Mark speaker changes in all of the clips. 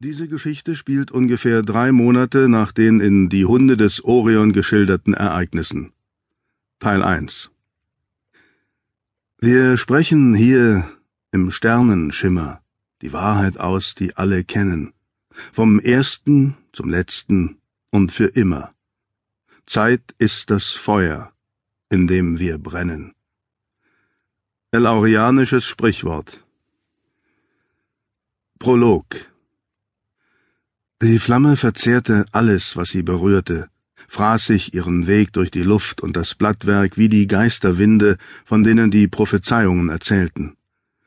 Speaker 1: Diese Geschichte spielt ungefähr drei Monate nach den in Die Hunde des Orion geschilderten Ereignissen. Teil 1 Wir sprechen hier im Sternenschimmer die Wahrheit aus, die alle kennen, vom ersten zum letzten und für immer. Zeit ist das Feuer, in dem wir brennen. Elaurianisches Sprichwort Prolog die Flamme verzehrte alles, was sie berührte, fraß sich ihren Weg durch die Luft und das Blattwerk wie die Geisterwinde, von denen die Prophezeiungen erzählten.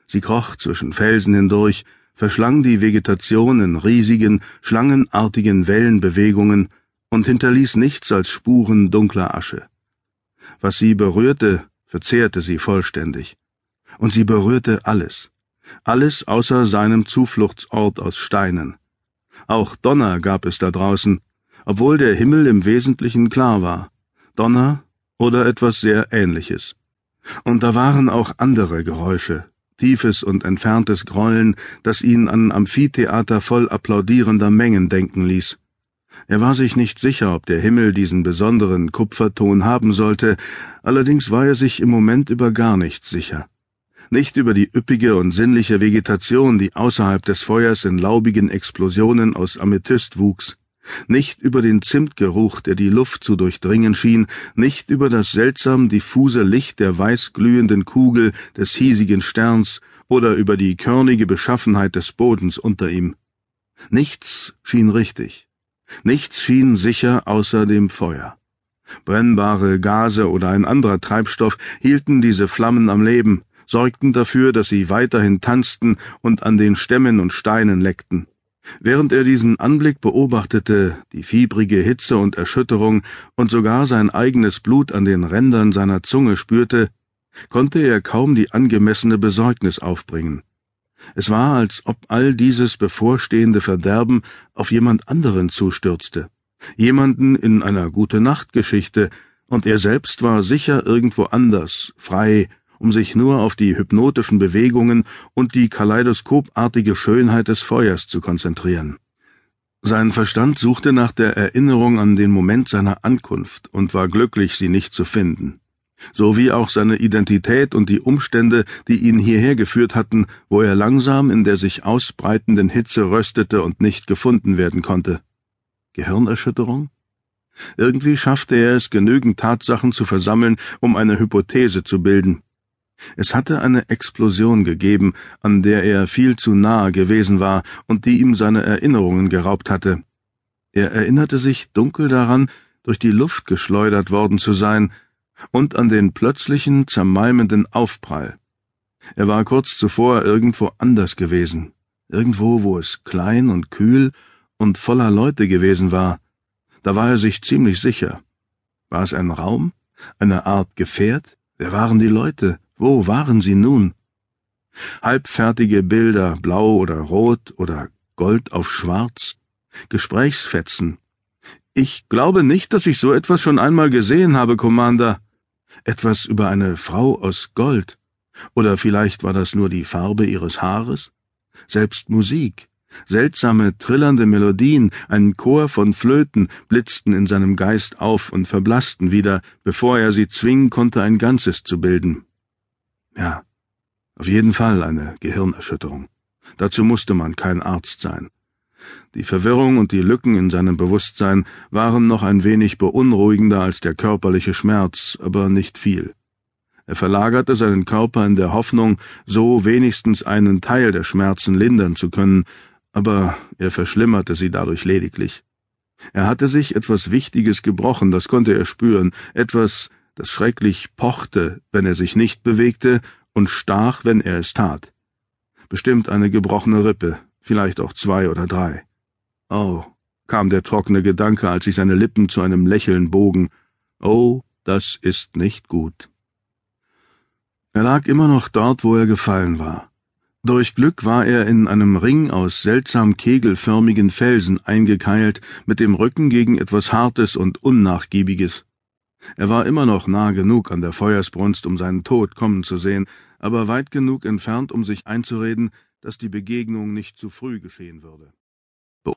Speaker 1: Sie kroch zwischen Felsen hindurch, verschlang die Vegetation in riesigen, schlangenartigen Wellenbewegungen und hinterließ nichts als Spuren dunkler Asche. Was sie berührte, verzehrte sie vollständig. Und sie berührte alles. Alles außer seinem Zufluchtsort aus Steinen. Auch Donner gab es da draußen, obwohl der Himmel im Wesentlichen klar war. Donner oder etwas sehr Ähnliches. Und da waren auch andere Geräusche, tiefes und entferntes Grollen, das ihn an Amphitheater voll applaudierender Mengen denken ließ. Er war sich nicht sicher, ob der Himmel diesen besonderen Kupferton haben sollte, allerdings war er sich im Moment über gar nichts sicher nicht über die üppige und sinnliche Vegetation, die außerhalb des Feuers in laubigen Explosionen aus Amethyst wuchs, nicht über den Zimtgeruch, der die Luft zu durchdringen schien, nicht über das seltsam diffuse Licht der weißglühenden Kugel des hiesigen Sterns oder über die körnige Beschaffenheit des Bodens unter ihm. Nichts schien richtig. Nichts schien sicher außer dem Feuer. Brennbare Gase oder ein anderer Treibstoff hielten diese Flammen am Leben, sorgten dafür, dass sie weiterhin tanzten und an den Stämmen und Steinen leckten. Während er diesen Anblick beobachtete, die fiebrige Hitze und Erschütterung und sogar sein eigenes Blut an den Rändern seiner Zunge spürte, konnte er kaum die angemessene Besorgnis aufbringen. Es war, als ob all dieses bevorstehende Verderben auf jemand anderen zustürzte, jemanden in einer gute Nachtgeschichte, und er selbst war sicher irgendwo anders, frei um sich nur auf die hypnotischen Bewegungen und die kaleidoskopartige Schönheit des Feuers zu konzentrieren. Sein Verstand suchte nach der Erinnerung an den Moment seiner Ankunft und war glücklich, sie nicht zu finden, so wie auch seine Identität und die Umstände, die ihn hierher geführt hatten, wo er langsam in der sich ausbreitenden Hitze röstete und nicht gefunden werden konnte. Gehirnerschütterung? Irgendwie schaffte er es, genügend Tatsachen zu versammeln, um eine Hypothese zu bilden. Es hatte eine Explosion gegeben, an der er viel zu nahe gewesen war und die ihm seine Erinnerungen geraubt hatte. Er erinnerte sich dunkel daran, durch die Luft geschleudert worden zu sein, und an den plötzlichen, zermalmenden Aufprall. Er war kurz zuvor irgendwo anders gewesen, irgendwo, wo es klein und kühl und voller Leute gewesen war. Da war er sich ziemlich sicher. War es ein Raum? Eine Art Gefährt? Wer waren die Leute? Wo waren sie nun? Halbfertige Bilder, blau oder rot oder Gold auf schwarz, Gesprächsfetzen. Ich glaube nicht, dass ich so etwas schon einmal gesehen habe, Commander. Etwas über eine Frau aus Gold. Oder vielleicht war das nur die Farbe ihres Haares? Selbst Musik, seltsame, trillernde Melodien, ein Chor von Flöten blitzten in seinem Geist auf und verblassten wieder, bevor er sie zwingen konnte, ein Ganzes zu bilden. Ja, auf jeden Fall eine Gehirnerschütterung. Dazu musste man kein Arzt sein. Die Verwirrung und die Lücken in seinem Bewusstsein waren noch ein wenig beunruhigender als der körperliche Schmerz, aber nicht viel. Er verlagerte seinen Körper in der Hoffnung, so wenigstens einen Teil der Schmerzen lindern zu können, aber er verschlimmerte sie dadurch lediglich. Er hatte sich etwas Wichtiges gebrochen, das konnte er spüren, etwas, das schrecklich pochte, wenn er sich nicht bewegte, und stach, wenn er es tat. Bestimmt eine gebrochene Rippe, vielleicht auch zwei oder drei. Oh, kam der trockene Gedanke, als sich seine Lippen zu einem Lächeln bogen. Oh, das ist nicht gut. Er lag immer noch dort, wo er gefallen war. Durch Glück war er in einem Ring aus seltsam kegelförmigen Felsen eingekeilt, mit dem Rücken gegen etwas Hartes und Unnachgiebiges. Er war immer noch nah genug an der Feuersbrunst, um seinen Tod kommen zu sehen, aber weit genug entfernt, um sich einzureden, dass die Begegnung nicht zu früh geschehen würde